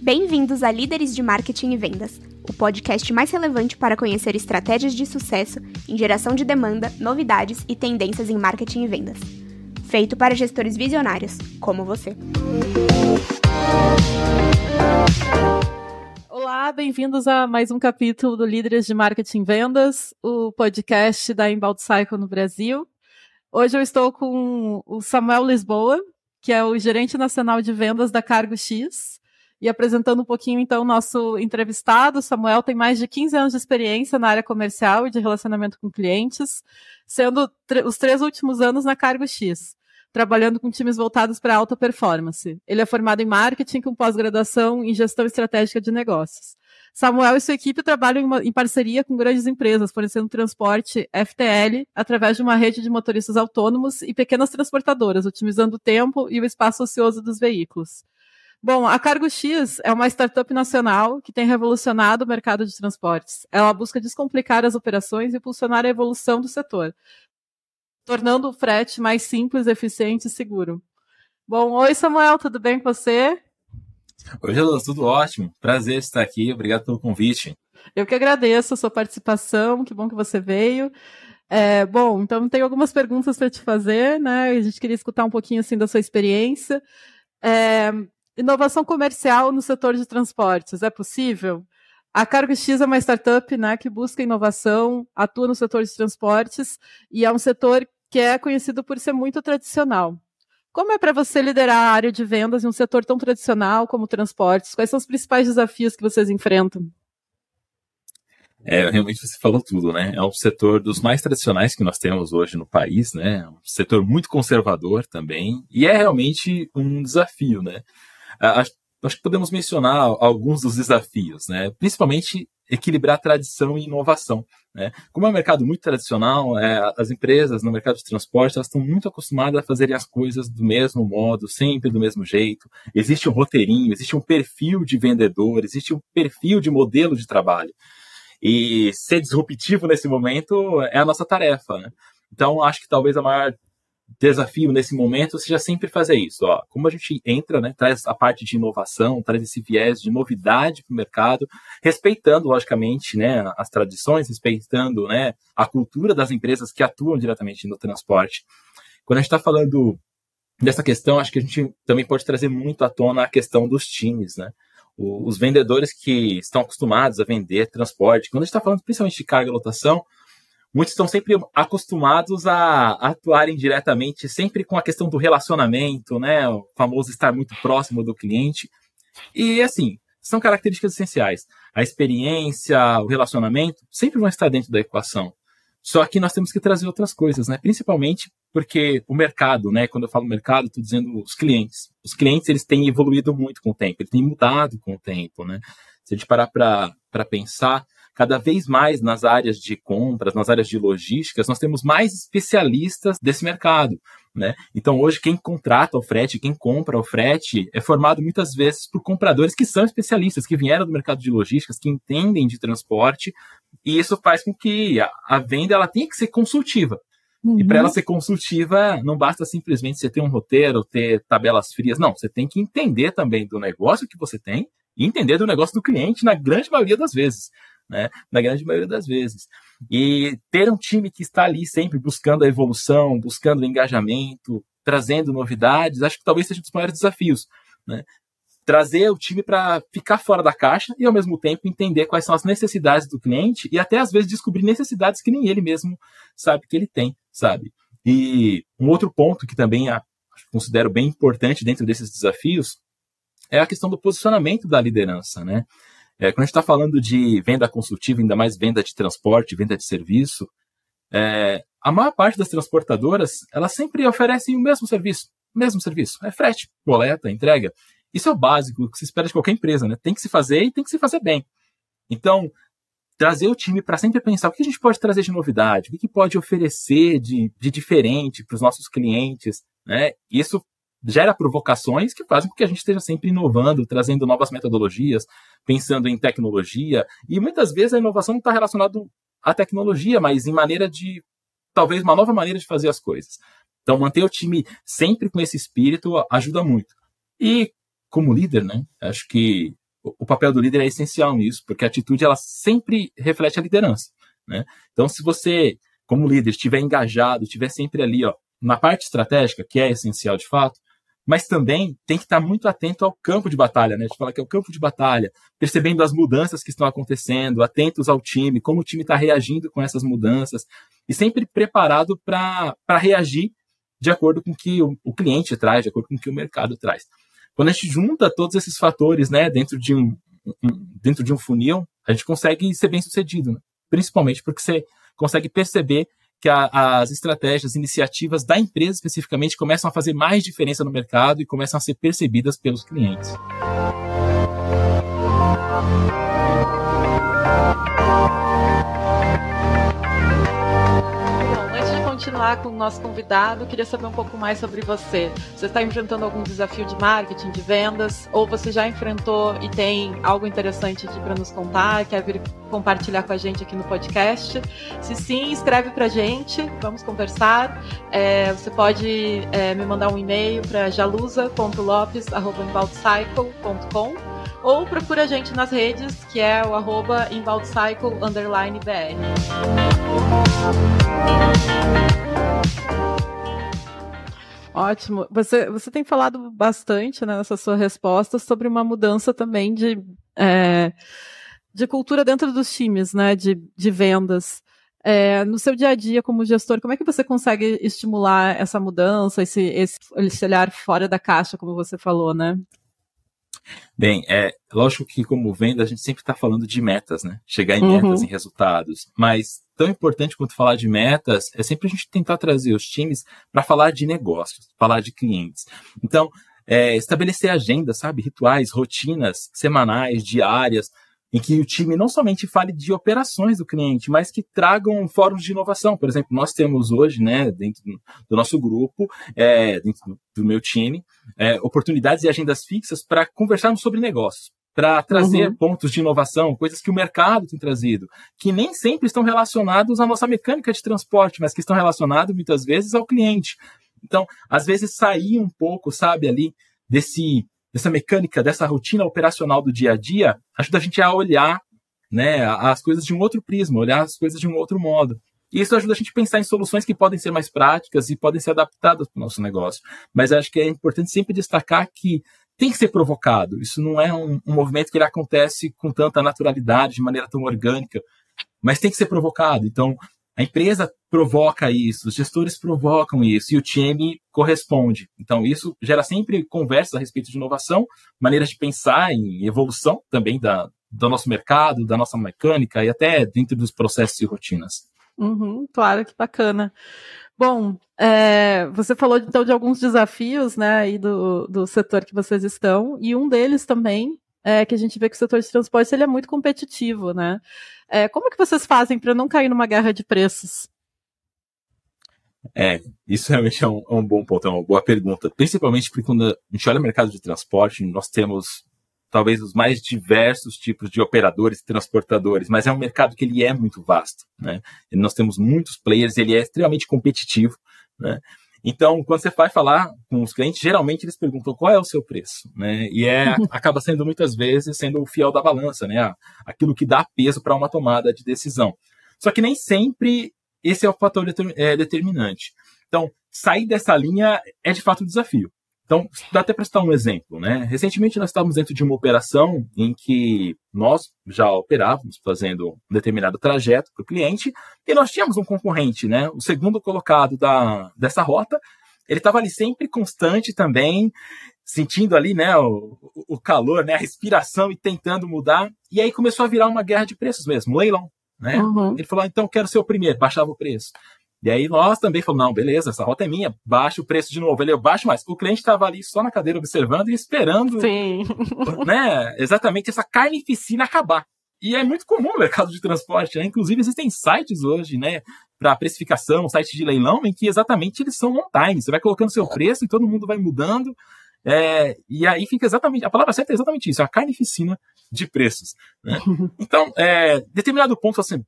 Bem-vindos a Líderes de Marketing e Vendas, o podcast mais relevante para conhecer estratégias de sucesso em geração de demanda, novidades e tendências em marketing e vendas. Feito para gestores visionários, como você. Olá, bem-vindos a mais um capítulo do Líderes de Marketing e Vendas, o podcast da Inbound Cycle no Brasil. Hoje eu estou com o Samuel Lisboa, que é o gerente nacional de vendas da Cargo X. E apresentando um pouquinho, então, o nosso entrevistado, Samuel tem mais de 15 anos de experiência na área comercial e de relacionamento com clientes, sendo os três últimos anos na Cargo X, trabalhando com times voltados para alta performance. Ele é formado em marketing com pós-graduação em gestão estratégica de negócios. Samuel e sua equipe trabalham em, uma, em, parceria com grandes empresas, fornecendo transporte FTL através de uma rede de motoristas autônomos e pequenas transportadoras, otimizando o tempo e o espaço ocioso dos veículos. Bom, a Cargo X é uma startup nacional que tem revolucionado o mercado de transportes. Ela busca descomplicar as operações e impulsionar a evolução do setor, tornando o frete mais simples, eficiente e seguro. Bom, oi Samuel, tudo bem com você? Oi, Gelô, tudo ótimo. Prazer estar aqui, obrigado pelo convite. Eu que agradeço a sua participação, que bom que você veio. É, bom, então tem algumas perguntas para te fazer, né? A gente queria escutar um pouquinho assim da sua experiência. É, Inovação comercial no setor de transportes, é possível? A Cargo X é uma startup né, que busca inovação, atua no setor de transportes e é um setor que é conhecido por ser muito tradicional. Como é para você liderar a área de vendas em um setor tão tradicional como transportes? Quais são os principais desafios que vocês enfrentam? É, realmente você falou tudo, né? É um setor dos mais tradicionais que nós temos hoje no país, né? Um setor muito conservador também, e é realmente um desafio, né? Acho, acho que podemos mencionar alguns dos desafios, né? Principalmente equilibrar tradição e inovação. Né? Como é um mercado muito tradicional, é, as empresas no mercado de transporte elas estão muito acostumadas a fazerem as coisas do mesmo modo, sempre do mesmo jeito. Existe um roteirinho, existe um perfil de vendedor, existe um perfil de modelo de trabalho. E ser disruptivo nesse momento é a nossa tarefa. Né? Então, acho que talvez a maior desafio nesse momento seja sempre fazer isso. Ó. Como a gente entra, né, traz a parte de inovação, traz esse viés de novidade para o mercado, respeitando, logicamente, né, as tradições, respeitando né, a cultura das empresas que atuam diretamente no transporte. Quando a gente está falando dessa questão, acho que a gente também pode trazer muito à tona a questão dos times, né? Os vendedores que estão acostumados a vender transporte, quando a gente está falando principalmente de carga e lotação, muitos estão sempre acostumados a atuarem diretamente, sempre com a questão do relacionamento, né? O famoso estar muito próximo do cliente. E assim, são características essenciais. A experiência, o relacionamento, sempre vão estar dentro da equação. Só que nós temos que trazer outras coisas, né? Principalmente porque o mercado, né? Quando eu falo mercado, estou dizendo os clientes. Os clientes, eles têm evoluído muito com o tempo, eles têm mudado com o tempo, né? Se a gente parar para pensar, cada vez mais nas áreas de compras, nas áreas de logísticas, nós temos mais especialistas desse mercado. Né? Então, hoje, quem contrata o frete, quem compra o frete, é formado muitas vezes por compradores que são especialistas, que vieram do mercado de logísticas, que entendem de transporte, e isso faz com que a, a venda ela tenha que ser consultiva. Uhum. E para ela ser consultiva, não basta simplesmente você ter um roteiro, ter tabelas frias. Não, você tem que entender também do negócio que você tem e entender do negócio do cliente na grande maioria das vezes né? Na grande maioria das vezes. E ter um time que está ali sempre buscando a evolução, buscando o engajamento, trazendo novidades, acho que talvez seja um dos maiores desafios, né? Trazer o time para ficar fora da caixa e, ao mesmo tempo, entender quais são as necessidades do cliente e até, às vezes, descobrir necessidades que nem ele mesmo sabe que ele tem, sabe? E um outro ponto que também considero bem importante dentro desses desafios é a questão do posicionamento da liderança, né? É, quando a gente está falando de venda consultiva, ainda mais venda de transporte, venda de serviço, é, a maior parte das transportadoras, elas sempre oferecem o mesmo serviço. Mesmo serviço. É frete, coleta, entrega. Isso é o básico que se espera de qualquer empresa, né? Tem que se fazer e tem que se fazer bem. Então, trazer o time para sempre pensar o que a gente pode trazer de novidade, o que, que pode oferecer de, de diferente para os nossos clientes, né? Isso gera provocações que fazem com que a gente esteja sempre inovando, trazendo novas metodologias, pensando em tecnologia. E muitas vezes a inovação não está relacionada à tecnologia, mas em maneira de talvez uma nova maneira de fazer as coisas. Então, manter o time sempre com esse espírito ajuda muito. E, como líder, né, acho que o papel do líder é essencial nisso, porque a atitude ela sempre reflete a liderança. Né? Então, se você, como líder, estiver engajado, estiver sempre ali, ó, na parte estratégica, que é essencial de fato, mas também tem que estar muito atento ao campo de batalha, né? A gente fala que é o campo de batalha, percebendo as mudanças que estão acontecendo, atentos ao time, como o time está reagindo com essas mudanças, e sempre preparado para reagir de acordo com o que o, o, cliente traz, de acordo com o que o mercado traz. Quando a gente junta todos esses fatores né, dentro, de um, dentro de um funil, a gente consegue ser bem sucedido, né? principalmente porque você consegue perceber que a, as estratégias, iniciativas da empresa especificamente começam a fazer mais diferença no mercado e começam a ser percebidas pelos clientes. Continuar com o nosso convidado, queria saber um pouco mais sobre você. Você está enfrentando algum desafio de marketing, de vendas, ou você já enfrentou e tem algo interessante para nos contar, quer vir compartilhar com a gente aqui no podcast? Se sim, escreve para a gente, vamos conversar. É, você pode é, me mandar um e-mail para jalusa.lopes.com ou procura a gente nas redes, que é o arroba BR. Ótimo. Você, você tem falado bastante né, nessa sua resposta sobre uma mudança também de, é, de cultura dentro dos times, né, de, de vendas. É, no seu dia a dia como gestor, como é que você consegue estimular essa mudança, esse, esse, esse olhar fora da caixa, como você falou, né? Bem, é lógico que como venda a gente sempre está falando de metas, né? Chegar em uhum. metas, em resultados. Mas tão importante quanto falar de metas é sempre a gente tentar trazer os times para falar de negócios, falar de clientes. Então, é, estabelecer agendas, sabe, rituais, rotinas semanais, diárias, em que o time não somente fale de operações do cliente, mas que tragam fóruns de inovação. Por exemplo, nós temos hoje, né, dentro do nosso grupo, é, dentro do meu time, é, oportunidades e agendas fixas para conversarmos sobre negócios, para trazer uhum. pontos de inovação, coisas que o mercado tem trazido, que nem sempre estão relacionados à nossa mecânica de transporte, mas que estão relacionados muitas vezes ao cliente. Então, às vezes sair um pouco, sabe, ali desse dessa mecânica, dessa rotina operacional do dia a dia, ajuda a gente a olhar né, as coisas de um outro prisma, olhar as coisas de um outro modo. E isso ajuda a gente a pensar em soluções que podem ser mais práticas e podem ser adaptadas para o nosso negócio. Mas acho que é importante sempre destacar que tem que ser provocado. Isso não é um, um movimento que ele acontece com tanta naturalidade, de maneira tão orgânica, mas tem que ser provocado. Então, a empresa provoca isso, os gestores provocam isso e o time corresponde. Então, isso gera sempre conversas a respeito de inovação, maneiras de pensar em evolução também da, do nosso mercado, da nossa mecânica e até dentro dos processos e rotinas. Uhum, claro, que bacana. Bom, é, você falou então de alguns desafios né, aí do, do setor que vocês estão, e um deles também é que a gente vê que o setor de transporte ele é muito competitivo, né? É, como que vocês fazem para não cair numa guerra de preços? É, isso realmente é um, é um, bom ponto, é uma boa pergunta. Principalmente porque quando a gente olha o mercado de transporte, nós temos talvez os mais diversos tipos de operadores e transportadores, mas é um mercado que ele é muito vasto, né? Nós temos muitos players, ele é extremamente competitivo, né? Então, quando você vai falar com os clientes, geralmente eles perguntam qual é o seu preço, né? E é acaba sendo muitas vezes sendo o fiel da balança, né? Aquilo que dá peso para uma tomada de decisão. Só que nem sempre esse é o fator é, determinante. Então, sair dessa linha é de fato um desafio. Então, dá até para citar um exemplo, né? Recentemente nós estávamos dentro de uma operação em que nós já operávamos fazendo um determinado trajeto para o cliente e nós tínhamos um concorrente, né? O segundo colocado da, dessa rota, ele estava ali sempre constante também, sentindo ali, né, o, o calor, né, a respiração e tentando mudar. E aí começou a virar uma guerra de preços mesmo, um leilão, né? Uhum. Ele falou, então quero ser o primeiro, baixava o preço. E aí nós também falamos, não, beleza, essa rota é minha, baixa o preço de novo. Ele, baixa mais. O cliente estava ali só na cadeira observando e esperando, Sim. né, exatamente essa carnificina acabar. E é muito comum no mercado de transporte, né? Inclusive existem sites hoje, né, para precificação, sites de leilão, em que exatamente eles são on-time. Você vai colocando seu preço e todo mundo vai mudando. É, e aí fica exatamente, a palavra certa é exatamente isso, a carnificina de preços. Né? Então, é, determinado ponto, assim,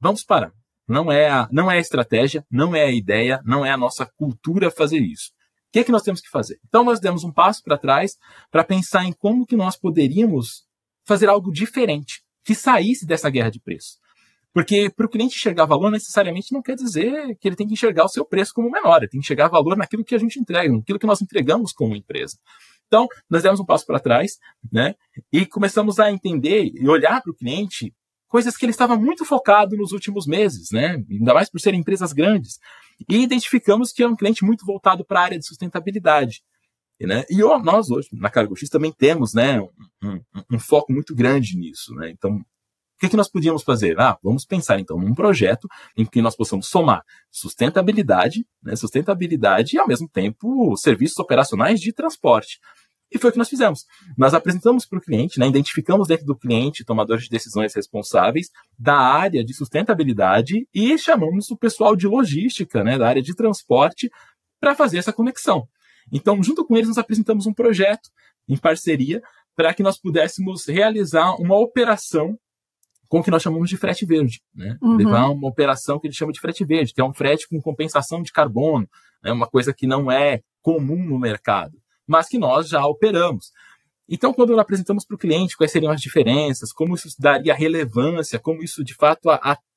vamos parar não é a, não é a estratégia, não é a ideia, não é a nossa cultura fazer isso. O que é que nós temos que fazer? Então nós demos um passo para trás para pensar em como que nós poderíamos fazer algo diferente, que saísse dessa guerra de preço. Porque para o cliente enxergar valor necessariamente não quer dizer que ele tem que enxergar o seu preço como menor, ele tem que enxergar valor naquilo que a gente entrega, naquilo que nós entregamos como empresa. Então, nós demos um passo para trás, né? E começamos a entender e olhar para o cliente coisas que ele estava muito focado nos últimos meses, né? Ainda mais por serem empresas grandes. E identificamos que é um cliente muito voltado para a área de sustentabilidade. Né? E nós hoje, na Cargo X, também temos né, um, um, foco muito grande nisso. Né? Então, o que, que nós podíamos fazer? Ah, vamos pensar então num projeto em que nós possamos somar sustentabilidade, né, sustentabilidade e ao mesmo tempo serviços operacionais de transporte. E foi o que nós fizemos. Nós apresentamos para o cliente, né, identificamos dentro do cliente tomadores de decisões responsáveis da área de sustentabilidade e chamamos o pessoal de logística, né, da área de transporte, para fazer essa conexão. Então, junto com eles, nós apresentamos um projeto em parceria para que nós pudéssemos realizar uma operação com o que nós chamamos de frete verde, né? Uhum. Levar uma operação que ele chama de frete verde, que é um frete com compensação de carbono, né? uma coisa que não é comum no mercado, mas que nós já operamos. Então, quando apresentamos para o cliente quais seriam as diferenças, como isso daria relevância, como isso de fato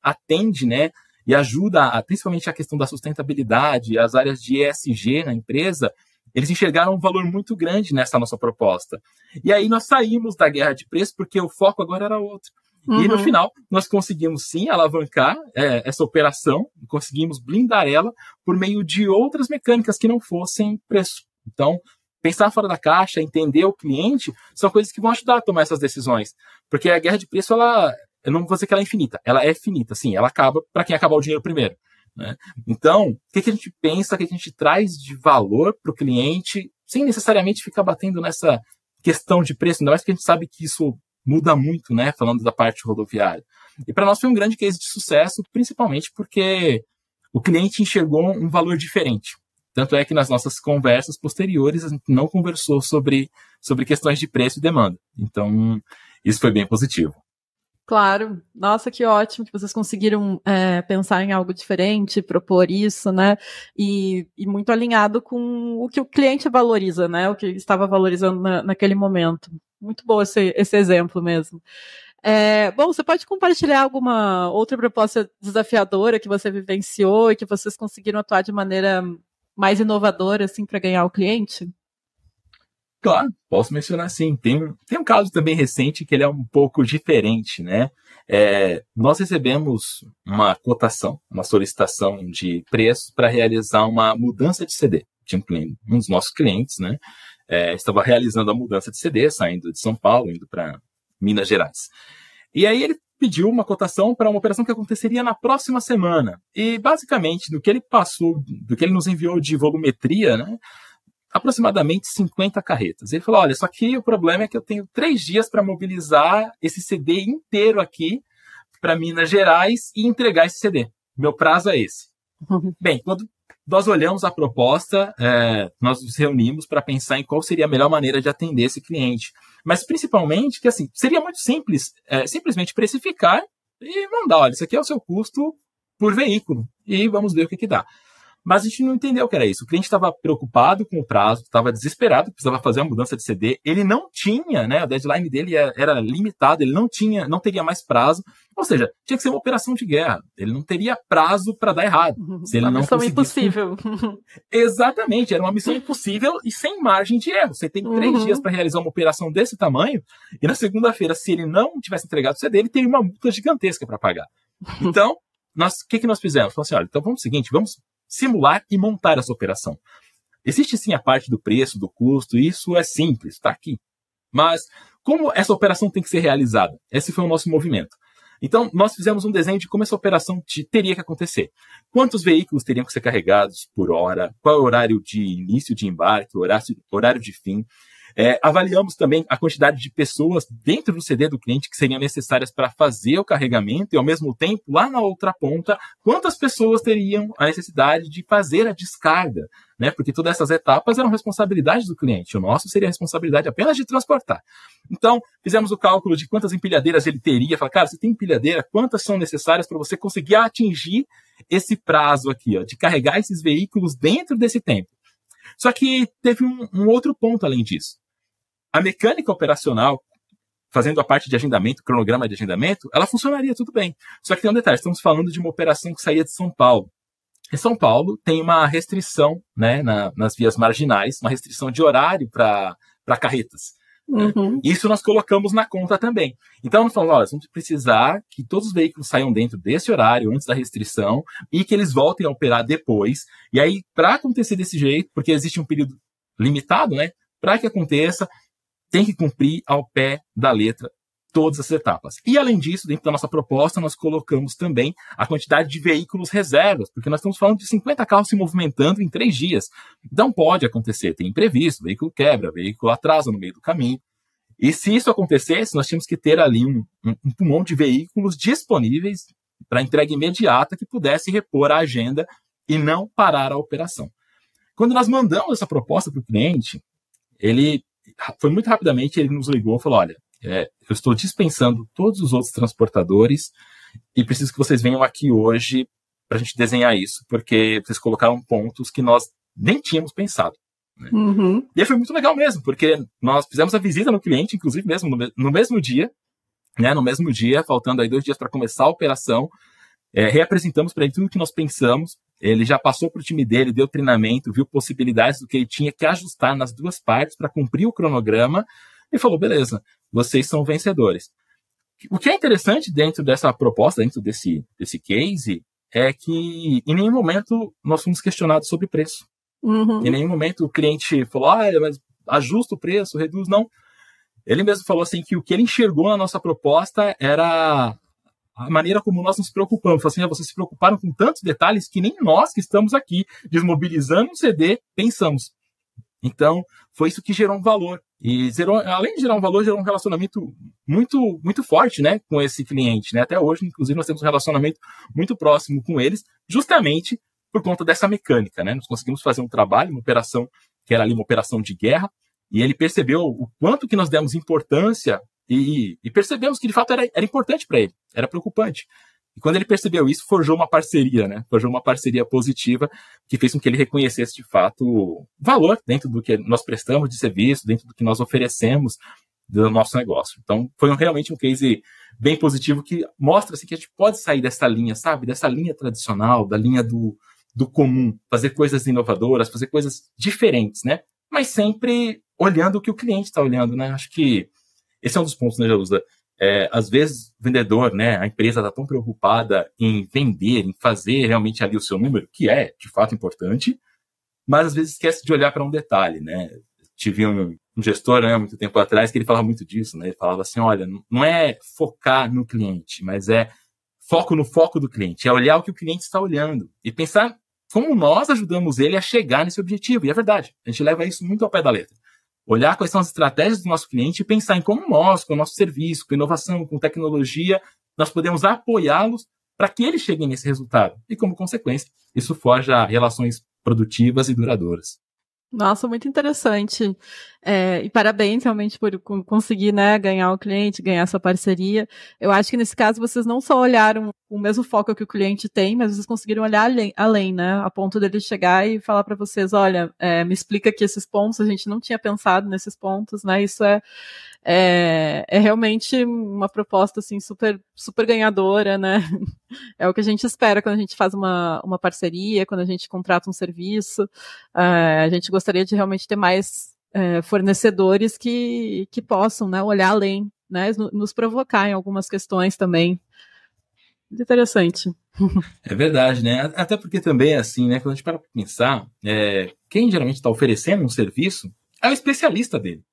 atende, né, e ajuda, a, principalmente a questão da sustentabilidade, as áreas de ESG na empresa, eles enxergaram um valor muito grande nessa nossa proposta. E aí nós saímos da guerra de preço porque o foco agora era outro. Uhum. E no uhum. final, nós conseguimos sim alavancar é, essa operação, conseguimos blindar ela por meio de outras mecânicas que não fossem preço. Então, pensar fora da caixa, entender o cliente, são coisas que vão ajudar a tomar essas decisões. Porque a guerra de preço, ela, eu não vou dizer que ela é infinita, ela é finita, sim, ela acaba para quem acabar o dinheiro primeiro. Né? Então, o que, que a gente pensa, o que a gente traz de valor para o cliente, sem necessariamente ficar batendo nessa questão de preço, ainda mais que a gente sabe que isso muda muito, né? Falando da parte rodoviária. E para nós foi um grande case de sucesso, principalmente porque o cliente enxergou um valor diferente. Tanto é que nas nossas conversas posteriores a gente não conversou sobre, sobre questões de preço e demanda. Então, isso foi bem positivo. Claro, nossa, que ótimo que vocês conseguiram é, pensar em algo diferente, propor isso, né? E, e, muito alinhado com o que o cliente valoriza, né? O que estava valorizando na, naquele momento. Muito bom esse, esse exemplo mesmo. É, bom, você pode compartilhar alguma outra proposta desafiadora que você vivenciou e que vocês conseguiram atuar de maneira mais inovadora, assim, para ganhar o cliente? Claro, posso mencionar sim. Tem, tem um caso também recente que ele é um pouco diferente, né? É, nós recebemos uma cotação, uma solicitação de preço para realizar uma mudança de CD. Tinha um, um dos nossos clientes, né? É, estava realizando a mudança de CD, saindo de São Paulo, indo para Minas Gerais. E aí ele pediu uma cotação para uma operação que aconteceria na próxima semana. E basicamente, do que ele passou, do que ele nos enviou de volumetria, né? aproximadamente 50 carretas. Ele falou: olha, só que o problema é que eu tenho três dias para mobilizar esse CD inteiro aqui para Minas Gerais e entregar esse CD. Meu prazo é esse. Uhum. Bem, quando nós olhamos a proposta, é, nós nos reunimos para pensar em qual seria a melhor maneira de atender esse cliente. Mas principalmente que assim, seria muito simples, é, simplesmente precificar e mandar, olha, isso aqui é o seu custo por veículo. E vamos ver o que, que dá. Mas a gente não entendeu o que era isso. O cliente estava preocupado com o prazo, estava desesperado, precisava fazer uma mudança de CD. Ele não tinha, né? O deadline dele era limitado, ele não tinha, não teria mais prazo. Ou seja, tinha que ser uma operação de guerra. Ele não teria prazo para dar errado. Se ele uma não missão conseguisse... impossível. Exatamente, era uma missão impossível e sem margem de erro. Você tem três uhum. dias para realizar uma operação desse tamanho, e na segunda-feira, se ele não tivesse entregado o CD, ele teria uma multa gigantesca para pagar. Então, o que, que nós fizemos? Falamos assim, olha, então vamos o seguinte, vamos simular e montar essa operação. Existe sim a parte do preço, do custo, isso é simples, está aqui. Mas como essa operação tem que ser realizada? Esse foi o nosso movimento. Então, nós fizemos um desenho de como essa operação teria que acontecer. Quantos veículos teriam que ser carregados por hora? Qual é o horário de início de embarque, horário, horário de fim? É, avaliamos também a quantidade de pessoas dentro do CD do cliente que seriam necessárias para fazer o carregamento e, ao mesmo tempo, lá na outra ponta, quantas pessoas teriam a necessidade de fazer a descarga, né? Porque todas essas etapas eram responsabilidade do cliente. O nosso seria a responsabilidade apenas de transportar. Então, fizemos o cálculo de quantas empilhadeiras ele teria. Falei, cara, você tem empilhadeira? Quantas são necessárias para você conseguir atingir esse prazo aqui, ó, de carregar esses veículos dentro desse tempo? Só que teve um, um outro ponto além disso. A mecânica operacional, fazendo a parte de agendamento, cronograma de agendamento, ela funcionaria tudo bem. Só que tem um detalhe, estamos falando de uma operação que saía de São Paulo. Em São Paulo tem uma restrição né, na, nas vias marginais, uma restrição de horário para carretas. Uhum. Isso nós colocamos na conta também. Então, nós falamos, olha, vamos precisar que todos os veículos saiam dentro desse horário, antes da restrição, e que eles voltem a operar depois. E aí, para acontecer desse jeito, porque existe um período limitado, né? Para que aconteça, tem que cumprir ao pé da letra todas as etapas. E além disso, dentro da nossa proposta, nós colocamos também a quantidade de veículos reservas, porque nós estamos falando de 50 carros se movimentando em três dias. Então pode acontecer, tem imprevisto, veículo quebra, veículo atrasa no meio do caminho. E se isso acontecesse, nós tínhamos que ter ali um, um, um pulmão de veículos disponíveis para entrega imediata que pudesse repor a agenda e não parar a operação. Quando nós mandamos essa proposta para o cliente, ele foi muito rapidamente, ele nos ligou e falou: olha, é, eu estou dispensando todos os outros transportadores e preciso que vocês venham aqui hoje para a gente desenhar isso, porque vocês colocaram pontos que nós nem tínhamos pensado. Né? Uhum. E foi muito legal mesmo, porque nós fizemos a visita no cliente, inclusive mesmo no, no mesmo dia, né, no mesmo dia, faltando aí dois dias para começar a operação, é, reapresentamos para ele tudo o que nós pensamos. Ele já passou para o time dele, deu treinamento, viu possibilidades do que ele tinha que ajustar nas duas partes para cumprir o cronograma e falou: beleza, vocês são vencedores. O que é interessante dentro dessa proposta, dentro desse, desse case, é que em nenhum momento nós fomos questionados sobre preço. Uhum. Em nenhum momento o cliente falou, ah, mas ajusta o preço, reduz, não. Ele mesmo falou assim que o que ele enxergou na nossa proposta era a maneira como nós nos preocupamos. Assim, ah, vocês se preocuparam com tantos detalhes que nem nós que estamos aqui desmobilizando um CD pensamos. Então, foi isso que gerou um valor. E gerou, além de gerar um valor, gerou um relacionamento muito, muito forte, né, com esse cliente, né? Até hoje, inclusive, nós temos um relacionamento muito próximo com eles, justamente por conta dessa mecânica, né? Nós conseguimos fazer um trabalho, uma operação que era ali uma operação de guerra, e ele percebeu o quanto que nós demos importância e, e percebemos que de fato era, era importante para ele, era preocupante. E quando ele percebeu isso, forjou uma parceria, né? Forjou uma parceria positiva que fez com que ele reconhecesse de fato valor dentro do que nós prestamos de serviço, dentro do que nós oferecemos do nosso negócio. Então, foi um, realmente um case bem positivo que mostra assim, que a gente pode sair dessa linha, sabe? Dessa linha tradicional, da linha do, do comum, fazer coisas inovadoras, fazer coisas diferentes, né? Mas sempre olhando o que o cliente está olhando, né? Acho que esse é um dos pontos, né, Jalusa? É, às vezes, o vendedor, né, a empresa está tão preocupada em vender, em fazer realmente ali o seu número, que é de fato importante, mas às vezes esquece de olhar para um detalhe, né? Tive um, um gestor, né, muito tempo atrás, que ele falava muito disso, né? Ele falava assim, olha, não é focar no cliente, mas é foco no foco do cliente, é olhar o que o cliente está olhando e pensar como nós ajudamos ele a chegar nesse objetivo. E é verdade, a gente leva isso muito ao pé da letra olhar quais são as estratégias do nosso cliente e pensar em como nós, com o nosso serviço, com inovação, com tecnologia, nós podemos apoiá-los para que eles cheguem nesse resultado. E, como consequência, isso forja relações produtivas e duradouras. Nossa, muito interessante. É, e parabéns realmente por conseguir né, ganhar o cliente, ganhar essa parceria. Eu acho que nesse caso vocês não só olharam o mesmo foco que o cliente tem, mas vocês conseguiram olhar além, além né? A ponto dele chegar e falar para vocês, olha, é, me explica aqui esses pontos, a gente não tinha pensado nesses pontos, né? Isso é, é, é realmente uma proposta assim super super ganhadora, né? É o que a gente espera quando a gente faz uma, uma parceria, quando a gente contrata um serviço. É, a gente gostaria de realmente ter mais é, fornecedores que, que possam né, olhar além, né, nos provocar em algumas questões também. Muito interessante. É verdade, né? Até porque também, assim, né? Quando a gente para pensar, é, quem geralmente está oferecendo um serviço é o especialista dele.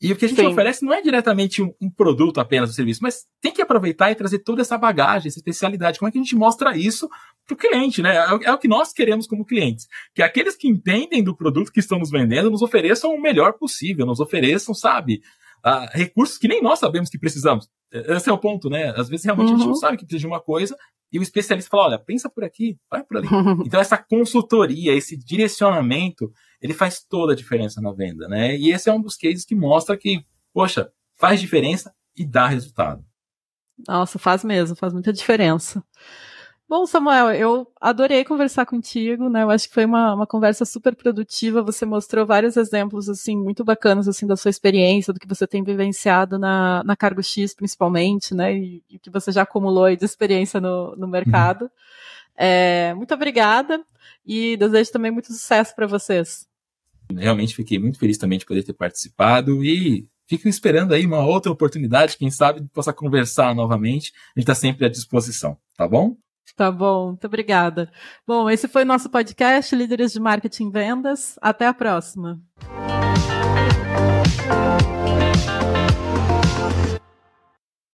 E o que a gente Sim. oferece não é diretamente um, um, produto apenas, um serviço, mas tem que aproveitar e trazer toda essa bagagem, essa especialidade. Como é que a gente mostra isso para o cliente, né? É, é, o que nós queremos como clientes. Que aqueles que entendem do produto que estão nos vendendo nos ofereçam o melhor possível, nos ofereçam, sabe, uh, recursos que nem nós sabemos que precisamos. Esse é o ponto, né? Às vezes realmente uhum. a gente não uhum. sabe que precisa de uma coisa e o especialista fala, olha, pensa por aqui, vai por ali. então essa consultoria, esse direcionamento, ele faz toda a diferença na venda, né? E esse é um dos cases que mostra que, poxa, faz diferença e dá resultado. Nossa, faz mesmo, faz muita diferença. Bom, Samuel, eu adorei conversar contigo, né? Eu acho que foi uma, uma conversa super produtiva. Você mostrou vários exemplos, assim, muito bacanas, assim, da sua experiência, do que você tem vivenciado na, na Cargo X, principalmente, né? E, o que você já acumulou de experiência no, no mercado. Uhum. É, muito obrigada e desejo também muito sucesso para vocês. Realmente fiquei muito feliz também de poder ter participado e fico esperando aí uma outra oportunidade, quem sabe possa conversar novamente. A gente está sempre à disposição, tá bom? Tá bom, muito obrigada. Bom, esse foi o nosso podcast Líderes de Marketing e Vendas. Até a próxima.